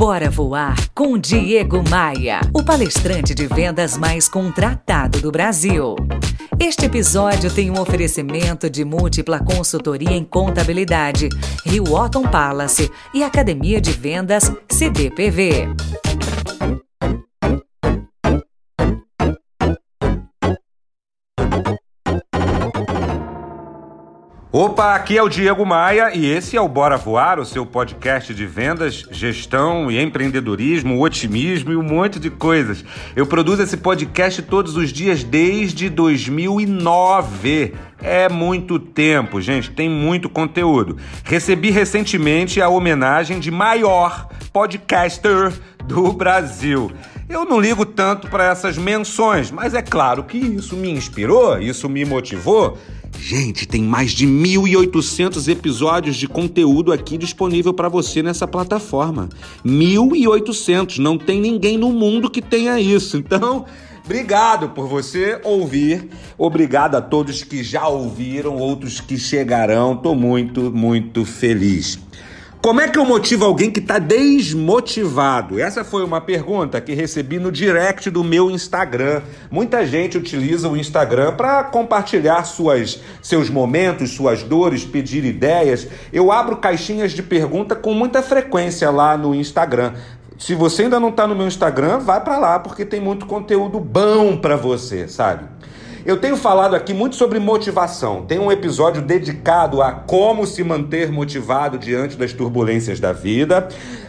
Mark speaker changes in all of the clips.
Speaker 1: Bora Voar com Diego Maia, o palestrante de vendas mais contratado do Brasil. Este episódio tem um oferecimento de múltipla consultoria em contabilidade, Rio Otton Palace e Academia de Vendas CDPV.
Speaker 2: Opa, aqui é o Diego Maia e esse é o Bora Voar, o seu podcast de vendas, gestão e empreendedorismo, otimismo e um monte de coisas. Eu produzo esse podcast todos os dias desde 2009. É muito tempo, gente, tem muito conteúdo. Recebi recentemente a homenagem de maior podcaster do Brasil. Eu não ligo tanto para essas menções, mas é claro que isso me inspirou, isso me motivou. Gente, tem mais de 1.800 episódios de conteúdo aqui disponível para você nessa plataforma. 1.800, não tem ninguém no mundo que tenha isso. Então, obrigado por você ouvir. Obrigado a todos que já ouviram, outros que chegarão. Tô muito, muito feliz. Como é que eu motivo alguém que está desmotivado? Essa foi uma pergunta que recebi no direct do meu Instagram. Muita gente utiliza o Instagram para compartilhar suas, seus momentos, suas dores, pedir ideias. Eu abro caixinhas de pergunta com muita frequência lá no Instagram. Se você ainda não está no meu Instagram, vai para lá porque tem muito conteúdo bom para você, sabe? Eu tenho falado aqui muito sobre motivação. Tem um episódio dedicado a como se manter motivado diante das turbulências da vida.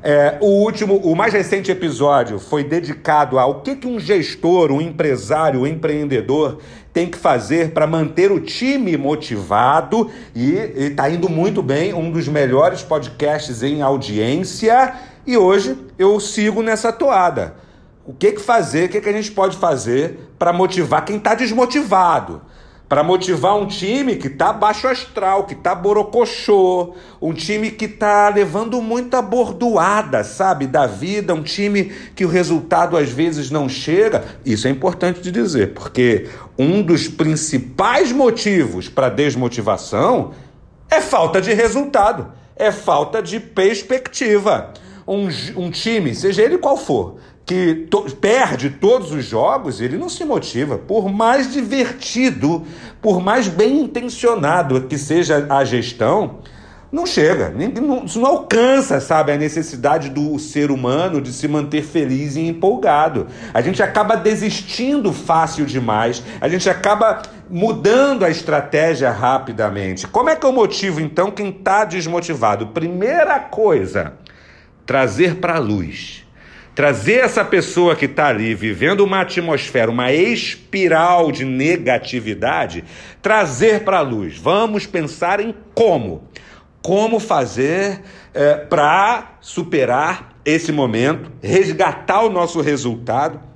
Speaker 2: É, o último, o mais recente episódio foi dedicado ao que, que um gestor, um empresário, um empreendedor tem que fazer para manter o time motivado e está indo muito bem, um dos melhores podcasts em audiência. E hoje eu sigo nessa toada. O que, que fazer, o que, que a gente pode fazer para motivar quem está desmotivado? Para motivar um time que está baixo astral, que está borocochô, um time que está levando muita bordoada, sabe, da vida, um time que o resultado às vezes não chega. Isso é importante de dizer, porque um dos principais motivos para desmotivação é falta de resultado, é falta de perspectiva. Um, um time, seja ele qual for, que to perde todos os jogos, ele não se motiva. Por mais divertido, por mais bem intencionado que seja a gestão, não chega, não, não alcança, sabe, a necessidade do ser humano de se manter feliz e empolgado. A gente acaba desistindo fácil demais, a gente acaba mudando a estratégia rapidamente. Como é que eu motivo então quem está desmotivado? Primeira coisa, trazer para a luz Trazer essa pessoa que está ali vivendo uma atmosfera, uma espiral de negatividade, trazer para a luz. Vamos pensar em como. Como fazer é, para superar esse momento, resgatar o nosso resultado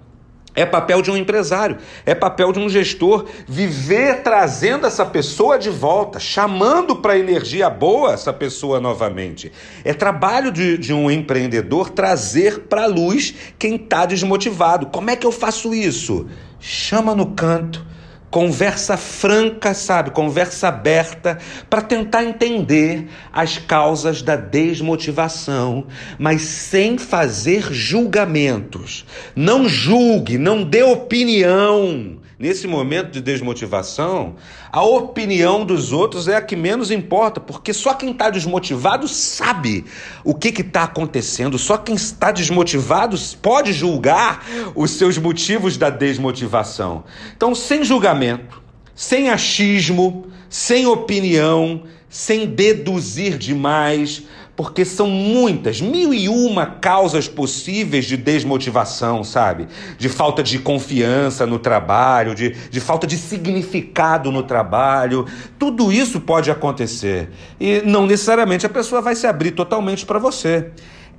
Speaker 2: é papel de um empresário, é papel de um gestor viver trazendo essa pessoa de volta, chamando para energia boa essa pessoa novamente. É trabalho de, de um empreendedor trazer para a luz quem está desmotivado. Como é que eu faço isso? Chama no canto conversa franca, sabe? Conversa aberta para tentar entender as causas da desmotivação, mas sem fazer julgamentos. Não julgue, não dê opinião. Nesse momento de desmotivação, a opinião dos outros é a que menos importa, porque só quem está desmotivado sabe o que está acontecendo, só quem está desmotivado pode julgar os seus motivos da desmotivação. Então, sem julgamento, sem achismo, sem opinião, sem deduzir demais, porque são muitas, mil e uma causas possíveis de desmotivação, sabe? De falta de confiança no trabalho, de, de falta de significado no trabalho. Tudo isso pode acontecer. E não necessariamente a pessoa vai se abrir totalmente para você.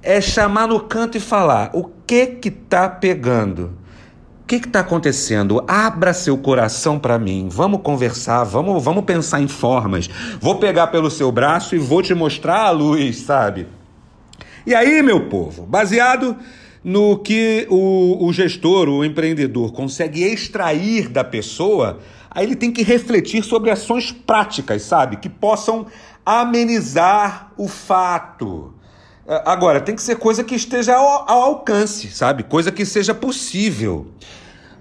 Speaker 2: É chamar no canto e falar o que que tá pegando que está acontecendo? Abra seu coração para mim. Vamos conversar, vamos, vamos pensar em formas. Vou pegar pelo seu braço e vou te mostrar a luz, sabe? E aí, meu povo, baseado no que o, o gestor, o empreendedor consegue extrair da pessoa, aí ele tem que refletir sobre ações práticas, sabe? Que possam amenizar o fato Agora, tem que ser coisa que esteja ao, ao alcance, sabe? Coisa que seja possível.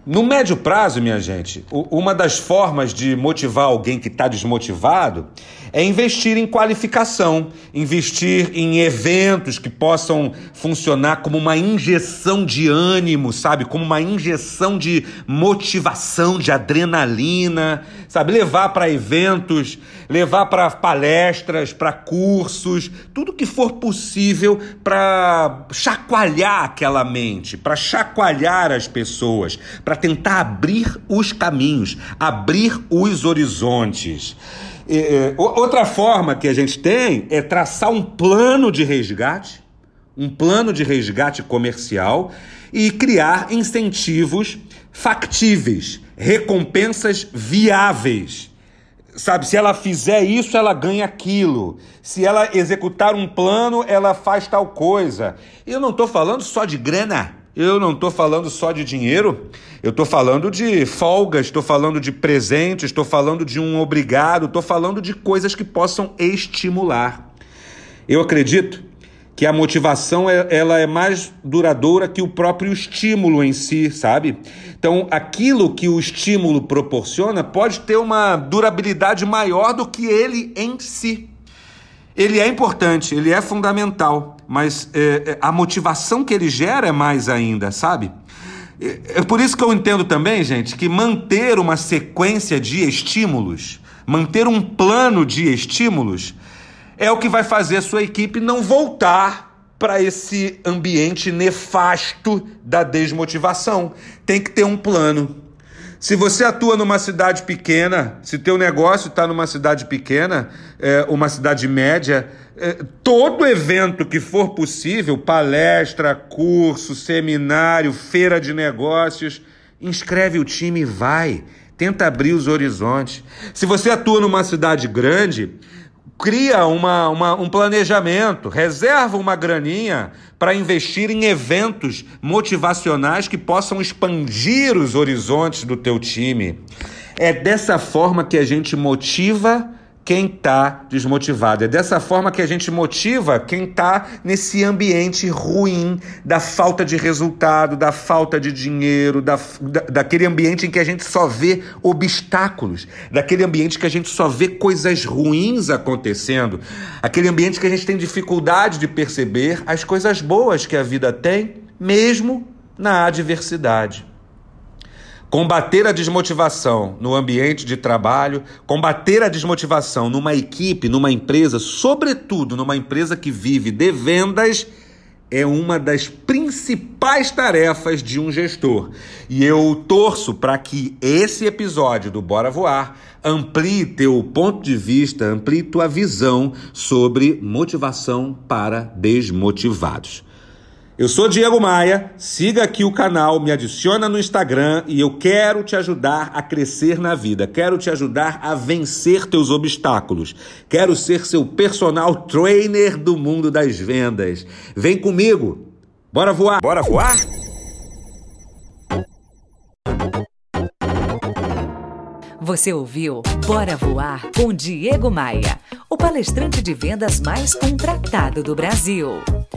Speaker 2: No médio prazo, minha gente, uma das formas de motivar alguém que está desmotivado é investir em qualificação, investir em eventos que possam funcionar como uma injeção de ânimo, sabe? Como uma injeção de motivação, de adrenalina, sabe? Levar para eventos, levar para palestras, para cursos, tudo que for possível para chacoalhar aquela mente, para chacoalhar as pessoas, para tentar abrir os caminhos, abrir os horizontes. É, outra forma que a gente tem é traçar um plano de resgate, um plano de resgate comercial e criar incentivos factíveis, recompensas viáveis. Sabe, se ela fizer isso, ela ganha aquilo. Se ela executar um plano, ela faz tal coisa. Eu não estou falando só de grana. Eu não estou falando só de dinheiro, eu estou falando de folgas, estou falando de presentes, estou falando de um obrigado, estou falando de coisas que possam estimular. Eu acredito que a motivação é, ela é mais duradoura que o próprio estímulo em si, sabe? Então, aquilo que o estímulo proporciona pode ter uma durabilidade maior do que ele em si. Ele é importante, ele é fundamental, mas é, é, a motivação que ele gera é mais ainda, sabe? É, é por isso que eu entendo também, gente, que manter uma sequência de estímulos, manter um plano de estímulos, é o que vai fazer a sua equipe não voltar para esse ambiente nefasto da desmotivação. Tem que ter um plano. Se você atua numa cidade pequena, se teu negócio está numa cidade pequena, é, uma cidade média, é, todo evento que for possível, palestra, curso, seminário, feira de negócios, inscreve o time e vai. Tenta abrir os horizontes. Se você atua numa cidade grande, cria uma, uma, um planejamento, reserva uma graninha para investir em eventos motivacionais que possam expandir os horizontes do teu time. É dessa forma que a gente motiva quem está desmotivado. É dessa forma que a gente motiva quem está nesse ambiente ruim da falta de resultado, da falta de dinheiro, da, da, daquele ambiente em que a gente só vê obstáculos, daquele ambiente que a gente só vê coisas ruins acontecendo, aquele ambiente que a gente tem dificuldade de perceber as coisas boas que a vida tem, mesmo na adversidade. Combater a desmotivação no ambiente de trabalho, combater a desmotivação numa equipe, numa empresa, sobretudo numa empresa que vive de vendas, é uma das principais tarefas de um gestor. E eu torço para que esse episódio do Bora Voar amplie teu ponto de vista, amplie tua visão sobre motivação para desmotivados. Eu sou Diego Maia, siga aqui o canal, me adiciona no Instagram e eu quero te ajudar a crescer na vida, quero te ajudar a vencer teus obstáculos, quero ser seu personal trainer do mundo das vendas. Vem comigo, bora voar! Bora voar?
Speaker 1: Você ouviu Bora Voar com Diego Maia, o palestrante de vendas mais contratado do Brasil.